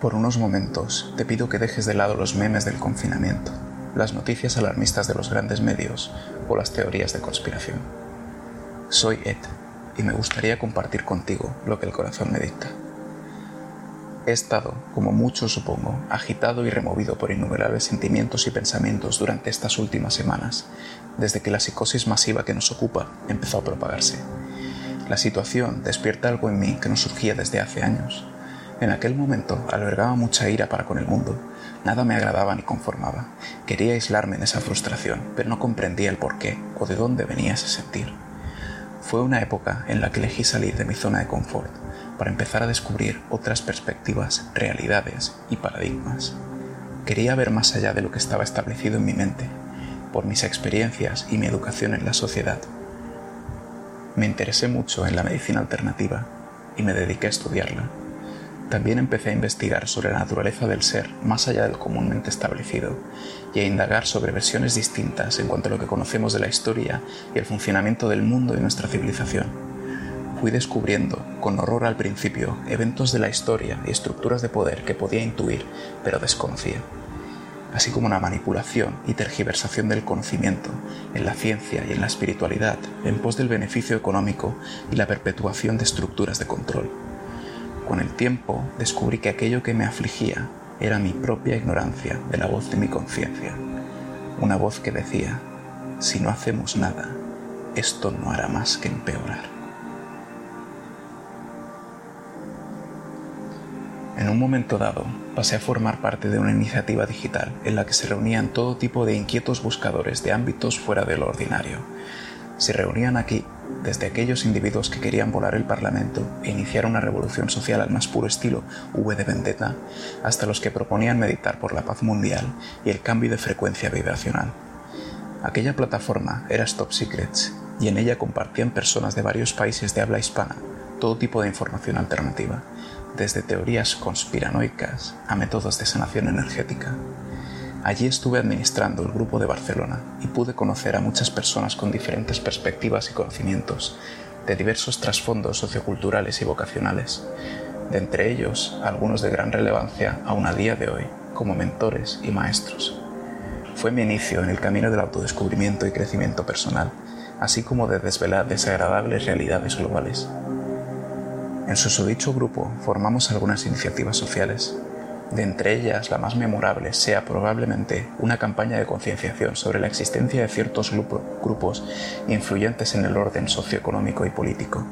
Por unos momentos te pido que dejes de lado los memes del confinamiento, las noticias alarmistas de los grandes medios o las teorías de conspiración. Soy Ed y me gustaría compartir contigo lo que el corazón me dicta. He estado, como muchos supongo, agitado y removido por innumerables sentimientos y pensamientos durante estas últimas semanas, desde que la psicosis masiva que nos ocupa empezó a propagarse. La situación despierta algo en mí que no surgía desde hace años en aquel momento albergaba mucha ira para con el mundo. Nada me agradaba ni conformaba. Quería aislarme en esa frustración, pero no comprendía el porqué o de dónde venía ese sentir. Fue una época en la que elegí salir de mi zona de confort para empezar a descubrir otras perspectivas, realidades y paradigmas. Quería ver más allá de lo que estaba establecido en mi mente, por mis experiencias y mi educación en la sociedad. Me interesé mucho en la medicina alternativa y me dediqué a estudiarla también empecé a investigar sobre la naturaleza del ser más allá del comúnmente establecido y a indagar sobre versiones distintas en cuanto a lo que conocemos de la historia y el funcionamiento del mundo y nuestra civilización. Fui descubriendo, con horror al principio, eventos de la historia y estructuras de poder que podía intuir, pero desconocía, así como una manipulación y tergiversación del conocimiento en la ciencia y en la espiritualidad en pos del beneficio económico y la perpetuación de estructuras de control. Con el tiempo descubrí que aquello que me afligía era mi propia ignorancia de la voz de mi conciencia, una voz que decía, si no hacemos nada, esto no hará más que empeorar. En un momento dado, pasé a formar parte de una iniciativa digital en la que se reunían todo tipo de inquietos buscadores de ámbitos fuera de lo ordinario. Se reunían aquí desde aquellos individuos que querían volar el Parlamento e iniciar una revolución social al más puro estilo V de Vendetta, hasta los que proponían meditar por la paz mundial y el cambio de frecuencia vibracional. Aquella plataforma era Stop Secrets y en ella compartían personas de varios países de habla hispana todo tipo de información alternativa, desde teorías conspiranoicas a métodos de sanación energética. Allí estuve administrando el grupo de Barcelona y pude conocer a muchas personas con diferentes perspectivas y conocimientos, de diversos trasfondos socioculturales y vocacionales, de entre ellos algunos de gran relevancia aún a día de hoy, como mentores y maestros. Fue mi inicio en el camino del autodescubrimiento y crecimiento personal, así como de desvelar desagradables realidades globales. En su susodicho grupo formamos algunas iniciativas sociales, de entre ellas, la más memorable sea probablemente una campaña de concienciación sobre la existencia de ciertos grupos influyentes en el orden socioeconómico y político,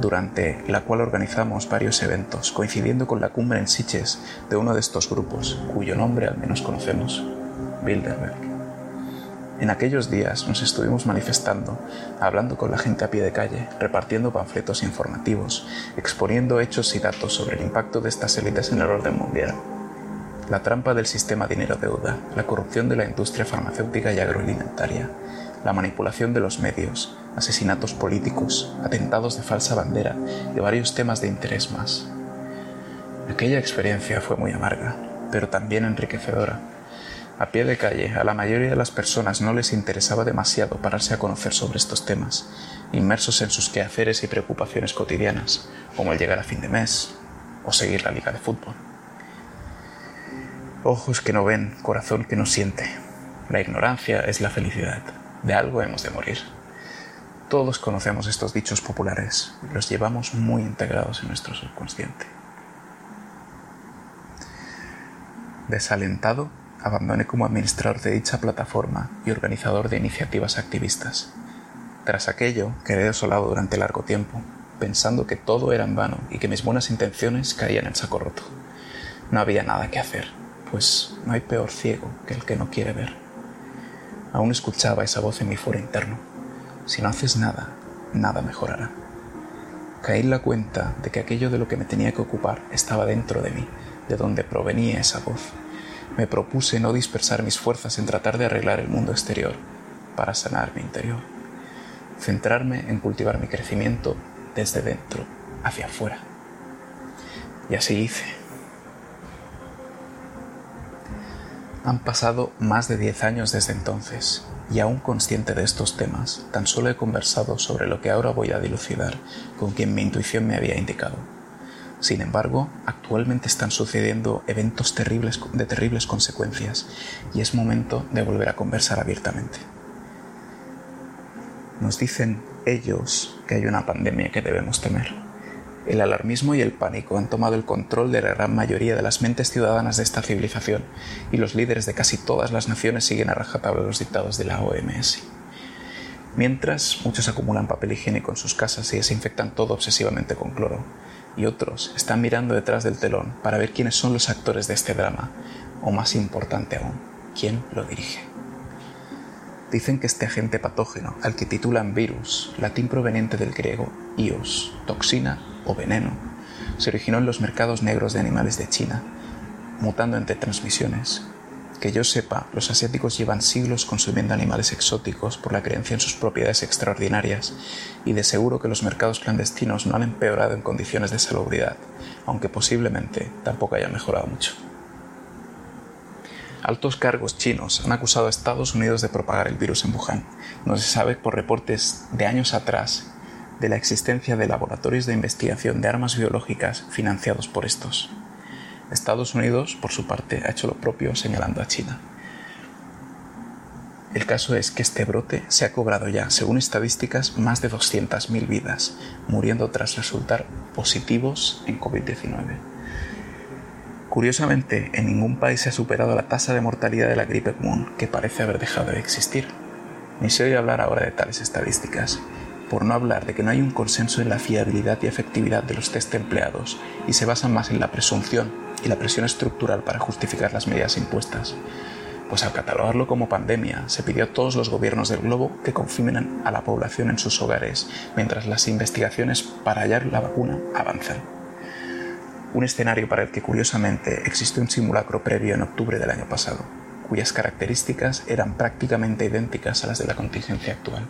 durante la cual organizamos varios eventos coincidiendo con la cumbre en Siches de uno de estos grupos, cuyo nombre al menos conocemos, Bilderberg. En aquellos días nos estuvimos manifestando, hablando con la gente a pie de calle, repartiendo panfletos informativos, exponiendo hechos y datos sobre el impacto de estas élites en el orden mundial. La trampa del sistema dinero-deuda, la corrupción de la industria farmacéutica y agroalimentaria, la manipulación de los medios, asesinatos políticos, atentados de falsa bandera y varios temas de interés más. Aquella experiencia fue muy amarga, pero también enriquecedora a pie de calle, a la mayoría de las personas no les interesaba demasiado pararse a conocer sobre estos temas, inmersos en sus quehaceres y preocupaciones cotidianas, como el llegar a fin de mes o seguir la liga de fútbol. Ojos que no ven, corazón que no siente. La ignorancia es la felicidad. De algo hemos de morir. Todos conocemos estos dichos populares, los llevamos muy integrados en nuestro subconsciente. Desalentado, abandoné como administrador de dicha plataforma y organizador de iniciativas activistas. Tras aquello, quedé desolado durante largo tiempo, pensando que todo era en vano y que mis buenas intenciones caían en saco roto. No había nada que hacer, pues no hay peor ciego que el que no quiere ver. Aún escuchaba esa voz en mi foro interno. Si no haces nada, nada mejorará. Caí en la cuenta de que aquello de lo que me tenía que ocupar estaba dentro de mí, de donde provenía esa voz, me propuse no dispersar mis fuerzas en tratar de arreglar el mundo exterior para sanar mi interior, centrarme en cultivar mi crecimiento desde dentro hacia afuera. Y así hice. Han pasado más de 10 años desde entonces y aún consciente de estos temas, tan solo he conversado sobre lo que ahora voy a dilucidar con quien mi intuición me había indicado. Sin embargo, actualmente están sucediendo eventos terribles de terribles consecuencias y es momento de volver a conversar abiertamente. Nos dicen ellos que hay una pandemia que debemos temer. El alarmismo y el pánico han tomado el control de la gran mayoría de las mentes ciudadanas de esta civilización y los líderes de casi todas las naciones siguen a rajatabla los dictados de la OMS. Mientras, muchos acumulan papel higiénico en sus casas y desinfectan todo obsesivamente con cloro, y otros están mirando detrás del telón para ver quiénes son los actores de este drama, o más importante aún, quién lo dirige. Dicen que este agente patógeno, al que titulan virus, latín proveniente del griego ios, toxina o veneno, se originó en los mercados negros de animales de China, mutando entre transmisiones. Que yo sepa, los asiáticos llevan siglos consumiendo animales exóticos por la creencia en sus propiedades extraordinarias, y de seguro que los mercados clandestinos no han empeorado en condiciones de salubridad, aunque posiblemente tampoco haya mejorado mucho. Altos cargos chinos han acusado a Estados Unidos de propagar el virus en Wuhan. No se sabe por reportes de años atrás de la existencia de laboratorios de investigación de armas biológicas financiados por estos. Estados Unidos, por su parte, ha hecho lo propio señalando a China. El caso es que este brote se ha cobrado ya, según estadísticas, más de 200.000 vidas, muriendo tras resultar positivos en COVID-19. Curiosamente, en ningún país se ha superado la tasa de mortalidad de la gripe común, que parece haber dejado de existir. Ni se oye hablar ahora de tales estadísticas, por no hablar de que no hay un consenso en la fiabilidad y efectividad de los test empleados y se basan más en la presunción y la presión estructural para justificar las medidas impuestas. Pues al catalogarlo como pandemia, se pidió a todos los gobiernos del globo que confinen a la población en sus hogares mientras las investigaciones para hallar la vacuna avanzan un escenario para el que curiosamente existió un simulacro previo en octubre del año pasado, cuyas características eran prácticamente idénticas a las de la contingencia actual.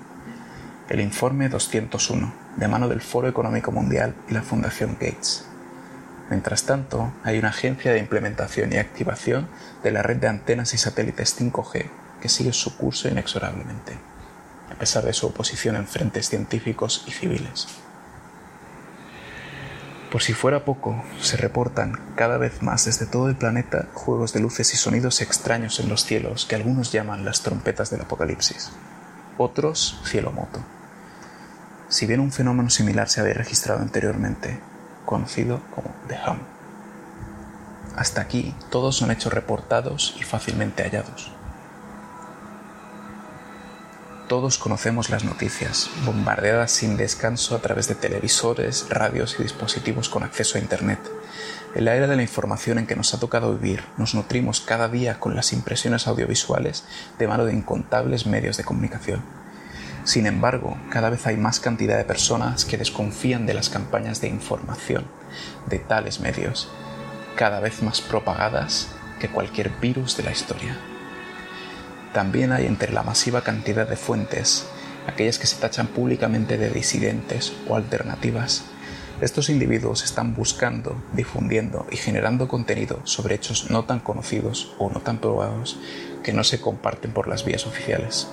El informe 201, de mano del Foro Económico Mundial y la Fundación Gates. Mientras tanto, hay una agencia de implementación y activación de la red de antenas y satélites 5G que sigue su curso inexorablemente, a pesar de su oposición en frentes científicos y civiles. Por si fuera poco, se reportan cada vez más desde todo el planeta juegos de luces y sonidos extraños en los cielos que algunos llaman las trompetas del apocalipsis, otros cielo moto. Si bien un fenómeno similar se había registrado anteriormente, conocido como The Hum. Hasta aquí todos son hechos reportados y fácilmente hallados. Todos conocemos las noticias, bombardeadas sin descanso a través de televisores, radios y dispositivos con acceso a Internet. En la era de la información en que nos ha tocado vivir, nos nutrimos cada día con las impresiones audiovisuales de mano de incontables medios de comunicación. Sin embargo, cada vez hay más cantidad de personas que desconfían de las campañas de información de tales medios, cada vez más propagadas que cualquier virus de la historia. También hay entre la masiva cantidad de fuentes, aquellas que se tachan públicamente de disidentes o alternativas. Estos individuos están buscando, difundiendo y generando contenido sobre hechos no tan conocidos o no tan probados que no se comparten por las vías oficiales.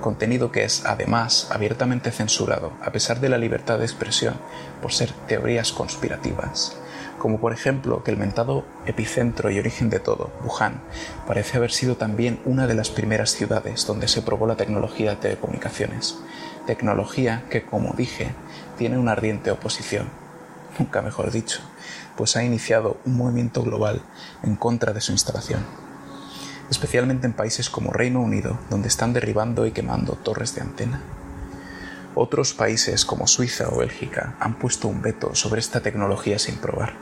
Contenido que es, además, abiertamente censurado, a pesar de la libertad de expresión, por ser teorías conspirativas. Como por ejemplo que el mentado epicentro y origen de todo, Wuhan, parece haber sido también una de las primeras ciudades donde se probó la tecnología de telecomunicaciones, tecnología que, como dije, tiene una ardiente oposición, nunca mejor dicho, pues ha iniciado un movimiento global en contra de su instalación, especialmente en países como Reino Unido, donde están derribando y quemando torres de antena. Otros países como Suiza o Bélgica han puesto un veto sobre esta tecnología sin probar.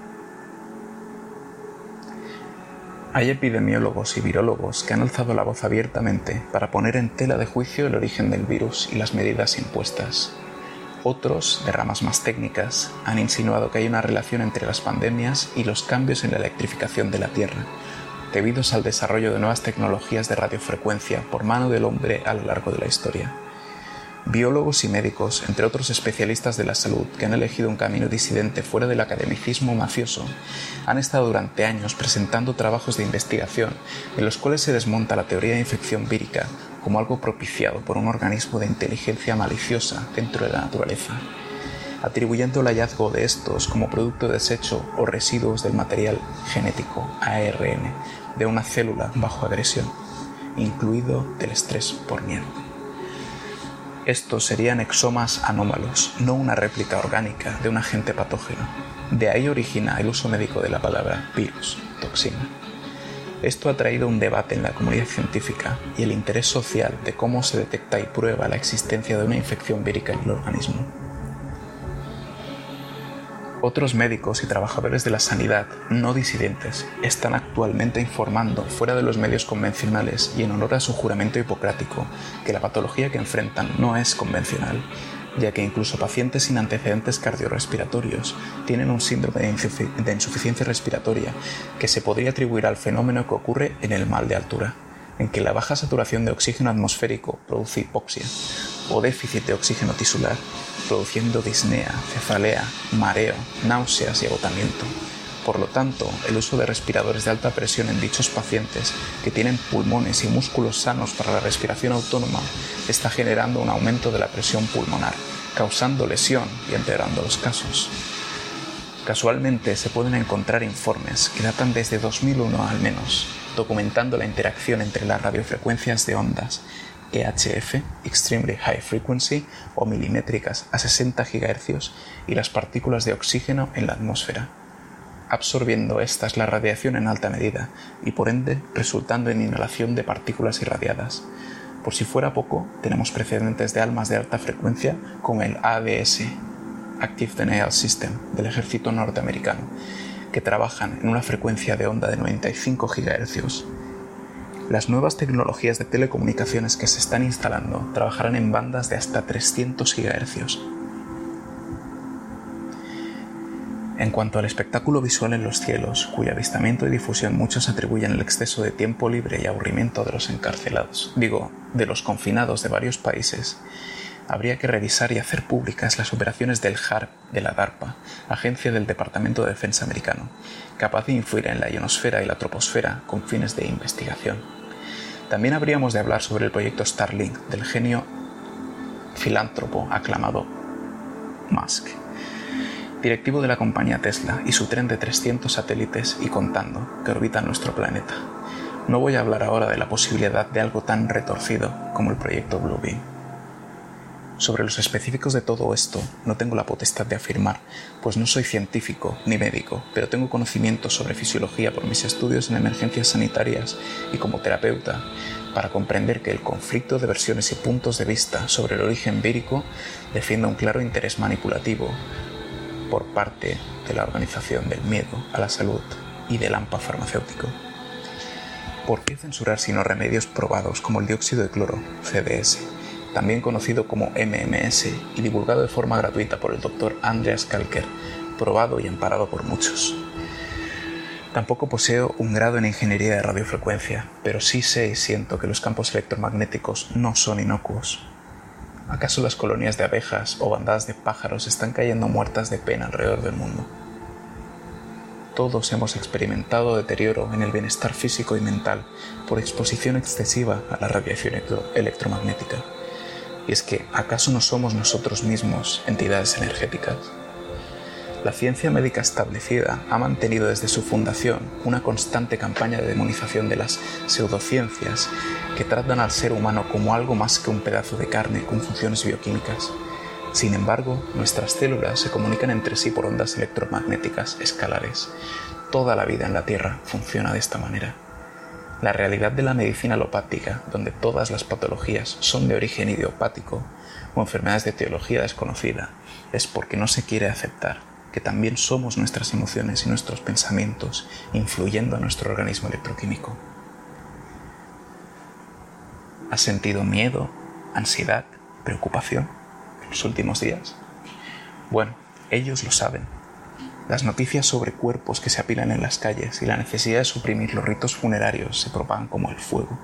Hay epidemiólogos y virólogos que han alzado la voz abiertamente para poner en tela de juicio el origen del virus y las medidas impuestas. Otros, de ramas más técnicas, han insinuado que hay una relación entre las pandemias y los cambios en la electrificación de la Tierra, debidos al desarrollo de nuevas tecnologías de radiofrecuencia por mano del hombre a lo largo de la historia biólogos y médicos, entre otros especialistas de la salud que han elegido un camino disidente fuera del academicismo mafioso, han estado durante años presentando trabajos de investigación en los cuales se desmonta la teoría de infección vírica como algo propiciado por un organismo de inteligencia maliciosa dentro de la naturaleza. Atribuyendo el hallazgo de estos como producto de desecho o residuos del material genético ARN de una célula bajo agresión, incluido del estrés por miedo. Estos serían exomas anómalos, no una réplica orgánica de un agente patógeno. De ahí origina el uso médico de la palabra virus, toxina. Esto ha traído un debate en la comunidad científica y el interés social de cómo se detecta y prueba la existencia de una infección vírica en el organismo. Otros médicos y trabajadores de la sanidad no disidentes están actualmente informando fuera de los medios convencionales y en honor a su juramento hipocrático que la patología que enfrentan no es convencional ya que incluso pacientes sin antecedentes cardiorrespiratorios tienen un síndrome de, insuficiencia respiratoria que se podría atribuir al fenómeno que ocurre en el mal de altura, en que la baja saturación de oxígeno atmosférico produce hipoxia o déficit de oxígeno tisular, produciendo disnea, cefalea, mareo, náuseas y agotamiento. Por lo tanto, el uso de respiradores de alta presión en dichos pacientes que tienen pulmones y músculos sanos para la respiración autónoma está generando un aumento de la presión pulmonar, causando lesión y empeorando los casos. Casualmente se pueden encontrar informes que datan desde 2001 al menos, documentando la interacción entre las radiofrecuencias de ondas EHF, Extremely High Frequency, o milimétricas a 60 GHz, y las partículas de oxígeno en la atmósfera absorbiendo estas la radiación en alta medida y por ende resultando en inhalación de partículas irradiadas. Por si fuera poco, tenemos precedentes de almas de alta frecuencia con el ADS, Active Denial System, del ejército norteamericano, que trabajan en una frecuencia de onda de 95 GHz. Las nuevas tecnologías de telecomunicaciones que se están instalando trabajarán en bandas de hasta 300 GHz, En cuanto al espectáculo visual en los cielos, cuyo avistamiento y difusión muchos atribuyen el exceso de tiempo libre y aburrimiento de los encarcelados, digo, de los confinados de varios países, habría que revisar y hacer públicas las operaciones del HARP de la DARPA, agencia del Departamento de Defensa americano, capaz de influir en la ionosfera y la troposfera con fines de investigación. También habríamos de hablar sobre el proyecto Starlink del genio filántropo aclamado Musk directivo de la compañía Tesla y su tren de 300 satélites y contando que orbitan nuestro planeta. No voy a hablar ahora de la posibilidad de algo tan retorcido como el proyecto Bluebeam. Sobre los específicos de todo esto no tengo la potestad de afirmar, pues no soy científico ni médico, pero tengo conocimiento sobre fisiología por mis estudios en emergencias sanitarias y como terapeuta, para comprender que el conflicto de versiones y puntos de vista sobre el origen vírico defiende un claro interés manipulativo por parte de la Organización del Miedo a la Salud y del AMPA farmacéutico. ¿Por qué censurar sino remedios probados como el dióxido de cloro, CDS, también conocido como MMS y divulgado de forma gratuita por el doctor Andreas Kalker, probado y amparado por muchos? Tampoco poseo un grado en ingeniería de radiofrecuencia, pero sí sé y siento que los campos electromagnéticos no son inocuos. ¿Acaso las colonias de abejas o bandadas de pájaros están cayendo muertas de pena alrededor del mundo? Todos hemos experimentado deterioro en el bienestar físico y mental por exposición excesiva a la radiación electromagnética. Y es que, ¿acaso no somos nosotros mismos entidades energéticas? La ciencia médica establecida ha mantenido desde su fundación una constante campaña de demonización de las pseudociencias que tratan al ser humano como algo más que un pedazo de carne con funciones bioquímicas. Sin embargo, nuestras células se comunican entre sí por ondas electromagnéticas escalares. Toda la vida en la Tierra funciona de esta manera. La realidad de la medicina alopática, donde todas las patologías son de origen idiopático o enfermedades de teología desconocida, es porque no se quiere aceptar que también somos nuestras emociones y nuestros pensamientos influyendo en nuestro organismo electroquímico. ¿Has sentido miedo, ansiedad, preocupación en los últimos días? Bueno, ellos lo saben. Las noticias sobre cuerpos que se apilan en las calles y la necesidad de suprimir los ritos funerarios se propagan como el fuego.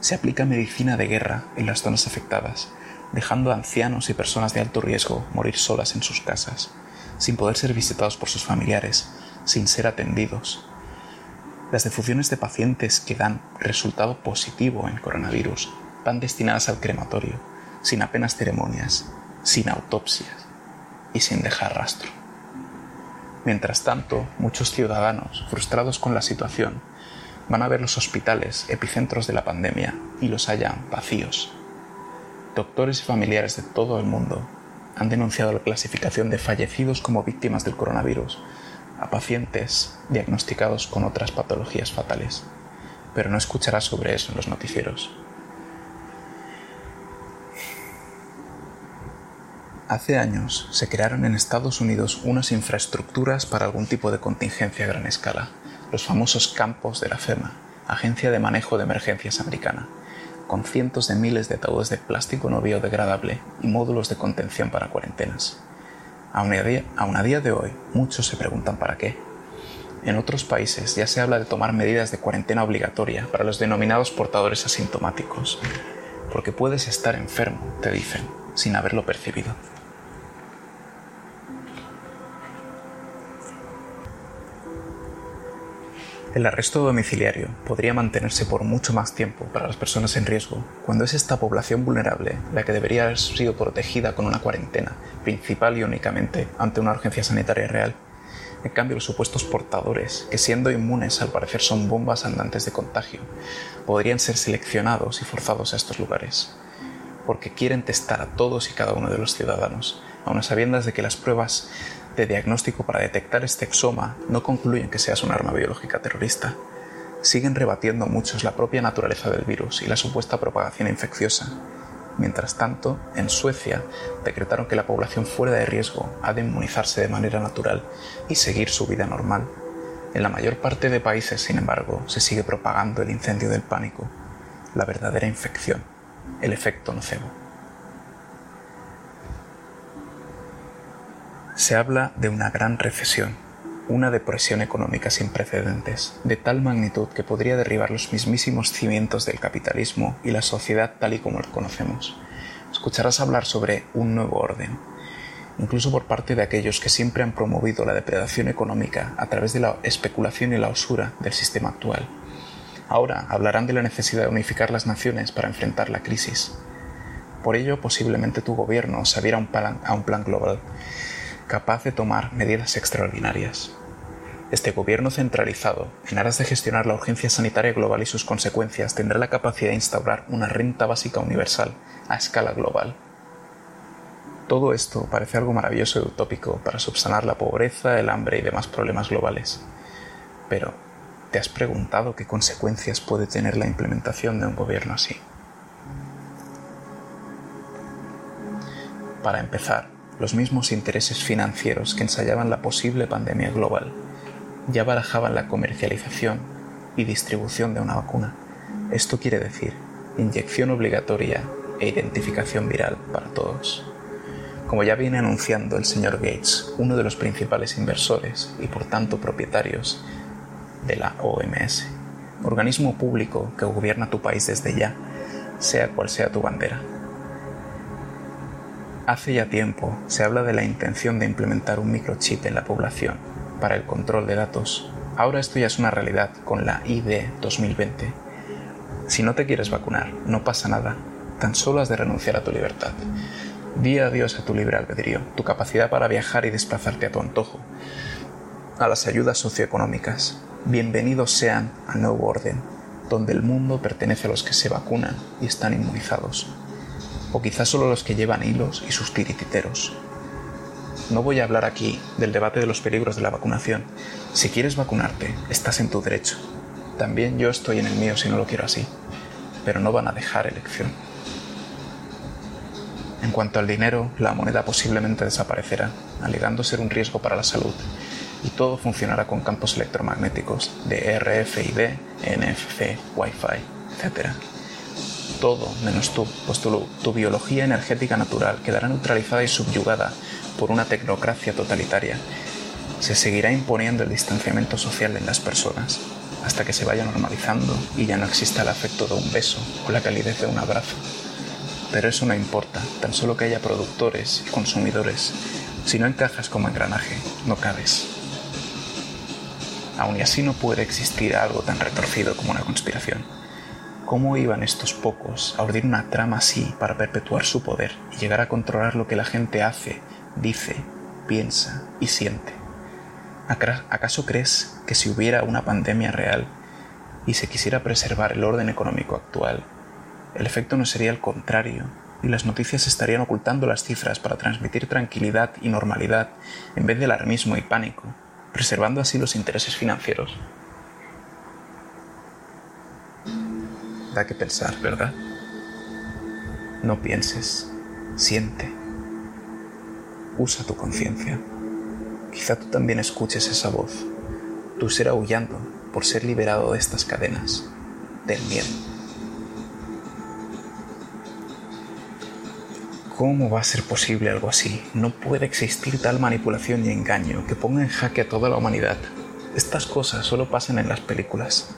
Se aplica medicina de guerra en las zonas afectadas, dejando a ancianos y personas de alto riesgo morir solas en sus casas sin poder ser visitados por sus familiares, sin ser atendidos. Las defunciones de pacientes que dan resultado positivo en coronavirus van destinadas al crematorio, sin apenas ceremonias, sin autopsias. y sin dejar rastro. Mientras tanto, muchos ciudadanos, frustrados con la situación, van a ver los hospitales, epicentros de la pandemia, y los hallan vacíos. Doctores y familiares de todo el mundo han denunciado la clasificación de fallecidos como víctimas del coronavirus a pacientes diagnosticados con otras patologías fatales, pero no escucharás sobre eso en los noticieros. Hace años se crearon en Estados Unidos unas infraestructuras para algún tipo de contingencia a gran escala, los famosos campos de la FEMA, Agencia de Manejo de Emergencias Americana, con cientos de miles de ataúdes de plástico no biodegradable y módulos de contención para cuarentenas. A, día, a día de hoy, muchos se preguntan para qué. En otros países ya se habla de tomar medidas de cuarentena obligatoria para los denominados portadores asintomáticos, porque puedes estar enfermo, te dicen, sin haberlo percibido. El arresto domiciliario podría mantenerse por mucho más tiempo para las personas en riesgo, cuando es esta población vulnerable la que debería haber sido protegida con una cuarentena, principal y únicamente ante una urgencia sanitaria real. En cambio, los supuestos portadores, que siendo inmunes al parecer son bombas andantes de contagio, podrían ser seleccionados y forzados a estos lugares, porque quieren testar a todos y cada uno de los ciudadanos, a sabiendas de que las pruebas de diagnóstico para detectar este exoma no concluyen que seas un arma biológica terrorista. Siguen rebatiendo muchos la propia naturaleza del virus y la supuesta propagación infecciosa. Mientras tanto, en Suecia decretaron que la población fuera de riesgo ha de inmunizarse de manera natural y seguir su vida normal. En la mayor parte de países, sin embargo, se sigue propagando el incendio del pánico, la verdadera infección, el efecto nocebo. Se habla de una gran recesión, una depresión económica sin precedentes, de tal magnitud que podría derribar los mismísimos cimientos del capitalismo y la sociedad tal y como lo conocemos. Escucharás hablar sobre un nuevo orden, incluso por parte de aquellos que siempre han promovido la depredación económica a través de la especulación y la usura del sistema actual. Ahora hablarán de la necesidad de unificar las naciones para enfrentar la crisis. Por ello, posiblemente tu gobierno se adhiera a un plan global capaz de tomar medidas extraordinarias. Este gobierno centralizado, en aras de gestionar la urgencia sanitaria global y sus consecuencias, tendrá la capacidad de instaurar una renta básica universal a escala global. Todo esto parece algo maravilloso y utópico para subsanar la pobreza, el hambre y demás problemas globales. Pero, ¿te has preguntado qué consecuencias puede tener la implementación de un gobierno así? Para empezar, los mismos intereses financieros que ensayaban la posible pandemia global ya barajaban la comercialización y distribución de una vacuna. Esto quiere decir inyección obligatoria e identificación viral para todos. Como ya viene anunciando el señor Gates, uno de los principales inversores y por tanto propietarios de la OMS, organismo público que gobierna tu país desde ya, sea cual sea tu bandera. Hace ya tiempo se habla de la intención de implementar un microchip en la población para el control de datos. Ahora esto ya es una realidad con la ID 2020. Si no te quieres vacunar, no pasa nada, tan solo has de renunciar a tu libertad. Di adiós a tu libre albedrío, tu capacidad para viajar y desplazarte a tu antojo, a las ayudas socioeconómicas. Bienvenidos sean al nuevo orden, donde el mundo pertenece a los que se vacunan y están inmunizados o quizás solo los que llevan hilos y sus tirititeros. No voy a hablar aquí del debate de los peligros de la vacunación. Si quieres vacunarte, estás en tu derecho. También yo estoy en el mío si no lo quiero así. Pero no van a dejar elección. En cuanto al dinero, la moneda posiblemente desaparecerá, alegando ser un riesgo para la salud, y todo funcionará con campos electromagnéticos de RFID, NFC, Wi-Fi, etc todo menos tú, pues tu, biología energética natural quedará neutralizada y subyugada por una tecnocracia totalitaria. Se seguirá imponiendo el distanciamiento social en las personas hasta que se vaya normalizando y ya no exista el afecto de un beso o la calidez de un abrazo. Pero eso no importa, tan solo que haya productores y consumidores. Si no encajas como engranaje, no cabes. Aún y así no puede existir algo tan retorcido como una conspiración. ¿Cómo iban estos pocos a ordenar una trama así para perpetuar su poder y llegar a controlar lo que la gente hace, dice piensa y siente. ¿Acaso crees que si hubiera una pandemia real y se quisiera preservar el orden económico actual, el efecto no sería el contrario y las noticias estarían ocultando las cifras para transmitir tranquilidad y normalidad en vez de alarmismo y pánico, preservando así los intereses financieros? Da que pensar, ¿verdad? No pienses, siente, usa tu conciencia. Quizá tú también escuches esa voz, tu ser aullando por ser liberado de estas cadenas, del miedo. ¿Cómo va a ser posible algo así? No puede existir tal manipulación y engaño que ponga en jaque a toda la humanidad. Estas cosas solo pasan en las películas.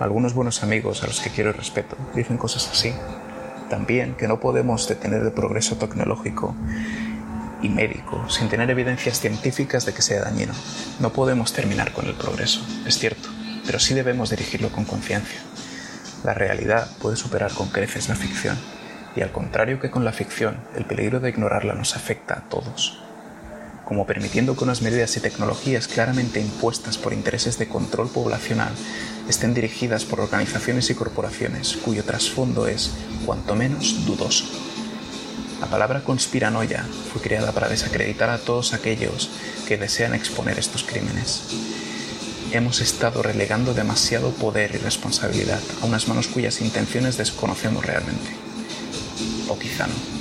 Algunos buenos amigos a los que quiero respeto dicen cosas así. También que no podemos detener el progreso tecnológico y médico sin tener evidencias científicas de que sea dañino. No podemos terminar con el progreso, es cierto, pero sí debemos dirigirlo con conciencia. La realidad puede superar con creces la ficción, y al contrario que con la ficción, el peligro de ignorarla nos afecta a todos. Como permitiendo que unas medidas y tecnologías claramente impuestas por intereses de control poblacional estén dirigidas por organizaciones y corporaciones cuyo trasfondo es, cuanto menos, dudoso. La palabra conspiranoia fue creada para desacreditar a todos aquellos que desean exponer estos crímenes. Hemos estado relegando demasiado poder y responsabilidad a unas manos cuyas intenciones desconocemos realmente. O quizá no.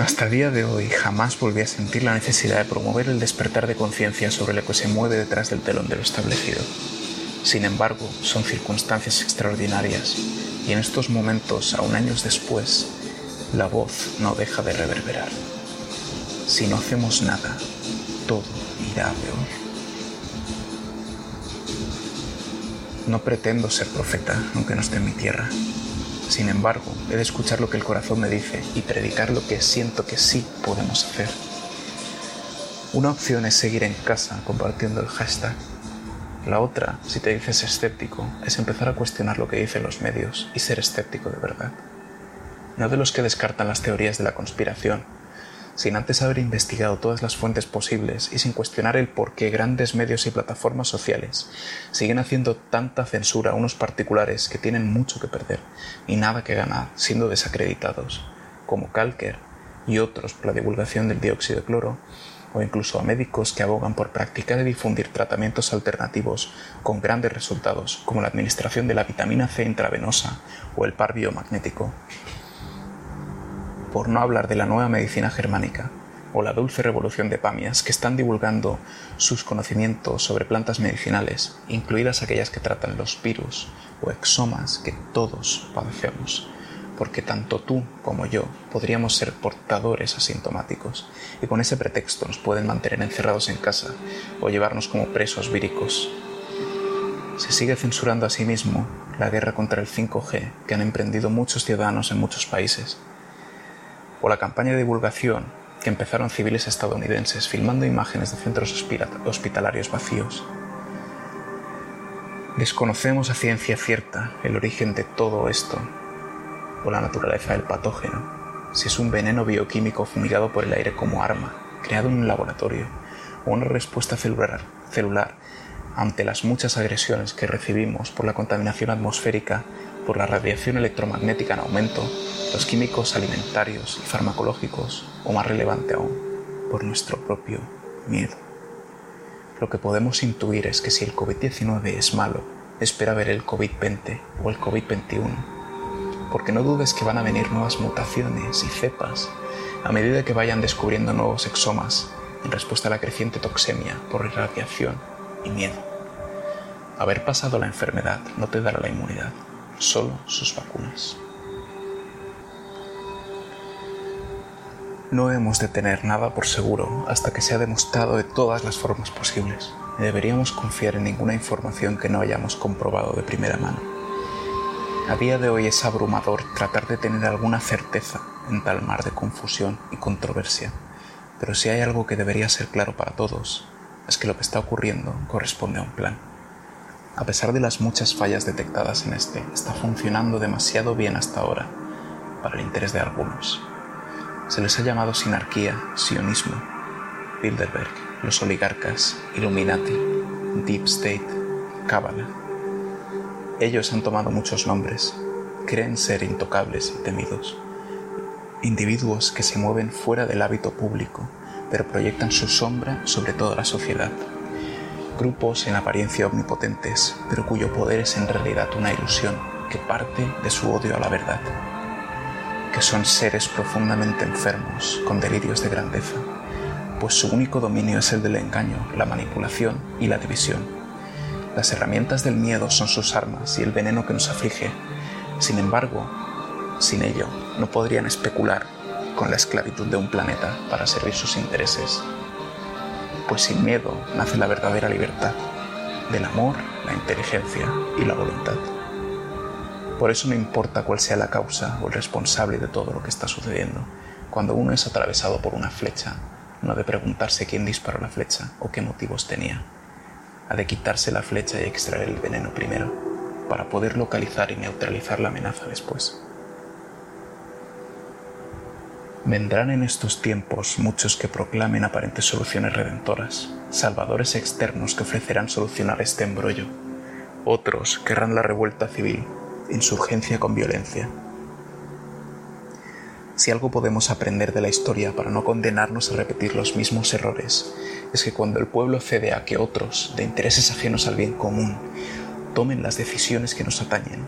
Hasta el día de hoy jamás volví a sentir la necesidad de promover el despertar de conciencia sobre lo que se mueve detrás del telón de lo establecido. Sin embargo, son circunstancias extraordinarias y en estos momentos, aún años después, la voz no deja de reverberar. Si no hacemos nada, todo irá peor. No pretendo ser profeta, aunque no esté en mi tierra. Sin embargo, he de escuchar lo que el corazón me dice y predicar lo que siento que sí podemos hacer. Una opción es seguir en casa compartiendo el hashtag la otra, si te dices escéptico, es empezar a cuestionar lo que dicen los medios y ser escéptico de verdad. No de los que descartan las teorías de la conspiración, sin antes haber investigado todas las fuentes posibles y sin cuestionar el por qué grandes medios y plataformas sociales siguen haciendo tanta censura a unos particulares que tienen mucho que perder y nada que ganar siendo desacreditados, como Calker y otros por la divulgación del dióxido de cloro, o incluso a médicos que abogan por practicar y difundir tratamientos alternativos con grandes resultados, como la administración de la vitamina C intravenosa o el par biomagnético. Por no hablar de la nueva medicina germánica o la dulce revolución de Pamias que están divulgando sus conocimientos sobre plantas medicinales, incluidas aquellas que tratan los virus o exomas que todos padecemos porque tanto tú como yo podríamos ser portadores asintomáticos y con ese pretexto nos pueden mantener encerrados en casa o llevarnos como presos víricos. Se sigue censurando a sí mismo la guerra contra el 5G que han emprendido muchos ciudadanos en muchos países, o la campaña de divulgación que empezaron civiles estadounidenses filmando imágenes de centros hospitalarios vacíos. Desconocemos a ciencia cierta el origen de todo esto o la naturaleza del patógeno, si es un veneno bioquímico fumigado por el aire como arma, creado en un laboratorio, o una respuesta celular, celular ante las muchas agresiones que recibimos por la contaminación atmosférica, por la radiación electromagnética en aumento, los químicos alimentarios y farmacológicos, o más relevante aún, por nuestro propio miedo. Lo que podemos intuir es que si el COVID-19 es malo, espera ver el COVID-20 o el COVID-21 porque no dudes que van a venir nuevas mutaciones y cepas a medida que vayan descubriendo nuevos exomas en respuesta a la creciente toxemia por irradiación y miedo. Haber pasado la enfermedad no te dará la inmunidad, solo sus vacunas. No hemos de tener nada por seguro hasta que sea demostrado de todas las formas posibles. deberíamos confiar en ninguna información que no hayamos comprobado de primera mano. A día de hoy es abrumador tratar de tener alguna certeza en tal mar de confusión y controversia, pero si hay algo que debería ser claro para todos, es que lo que está ocurriendo corresponde a un plan. A pesar de las muchas fallas detectadas en este, está funcionando demasiado bien hasta ahora para el interés de algunos. Se les ha llamado sinarquía, sionismo, Bilderberg, los oligarcas, Illuminati, Deep State, Cábala. Ellos han tomado muchos nombres, creen ser intocables y temidos. Individuos que se mueven fuera del hábito público, pero proyectan su sombra sobre toda la sociedad. Grupos en apariencia omnipotentes, pero cuyo poder es en realidad una ilusión que parte de su odio a la verdad. Que son seres profundamente enfermos, con delirios de grandeza, pues su único dominio es el del engaño, la manipulación y la división. Las herramientas del miedo son sus armas y el veneno que nos aflige. Sin embargo, sin ello, no podrían especular con la esclavitud de un planeta para servir sus intereses. Pues sin miedo nace la verdadera libertad, del amor, la inteligencia y la voluntad. Por eso no importa cuál sea la causa o el responsable de todo lo que está sucediendo, cuando uno es atravesado por una flecha, no ha de preguntarse quién disparó la flecha o qué motivos tenía. Ha de quitarse la flecha y extraer el veneno primero, para poder localizar y neutralizar la amenaza después. Vendrán en estos tiempos muchos que proclamen aparentes soluciones redentoras, salvadores externos que ofrecerán solucionar este embrollo. Otros querrán la revuelta civil, insurgencia con violencia, si algo podemos aprender de la historia para no condenarnos a repetir los mismos errores, es que cuando el pueblo cede a que otros, de intereses ajenos al bien común, tomen las decisiones que nos atañen,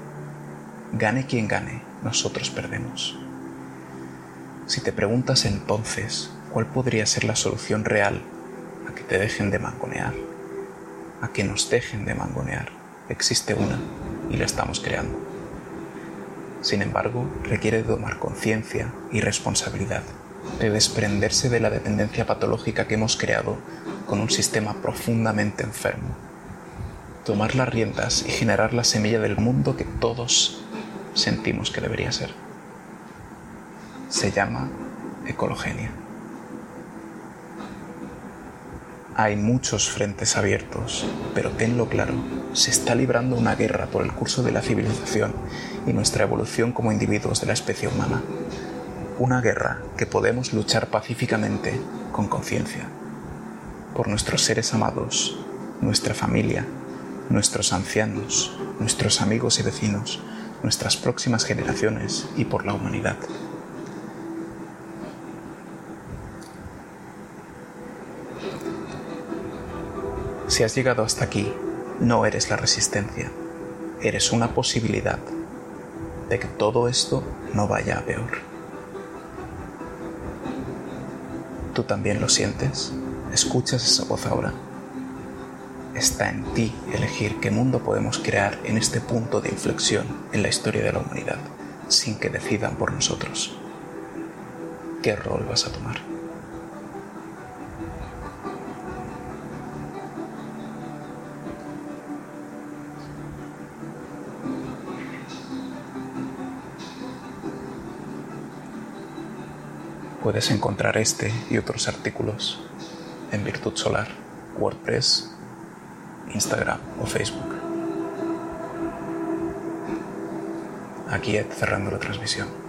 gane quien gane, nosotros perdemos. Si te preguntas entonces cuál podría ser la solución real a que te dejen de mangonear, a que nos dejen de mangonear, existe una y la estamos creando. Sin embargo, requiere de tomar conciencia y responsabilidad, de desprenderse de la dependencia patológica que hemos creado con un sistema profundamente enfermo, tomar las riendas y generar la semilla del mundo que todos sentimos que debería ser. Se llama ecologenia. Hay muchos frentes abiertos, pero tenlo claro, se está librando una guerra por el curso de la civilización y nuestra evolución como individuos de la especie humana. Una guerra que podemos luchar pacíficamente con conciencia. Por nuestros seres amados, nuestra familia, nuestros ancianos, nuestros amigos y vecinos, nuestras próximas generaciones y por la humanidad. Si has llegado hasta aquí, no eres la resistencia, eres una posibilidad de que todo esto no vaya a peor. ¿Tú también lo sientes? ¿Escuchas esa voz ahora? Está en ti elegir qué mundo podemos crear en este punto de inflexión en la historia de la humanidad, sin que decidan por nosotros. ¿Qué rol vas a tomar? Puedes encontrar este y otros artículos en Virtud Solar, WordPress, Instagram o Facebook. Aquí cerrando la transmisión.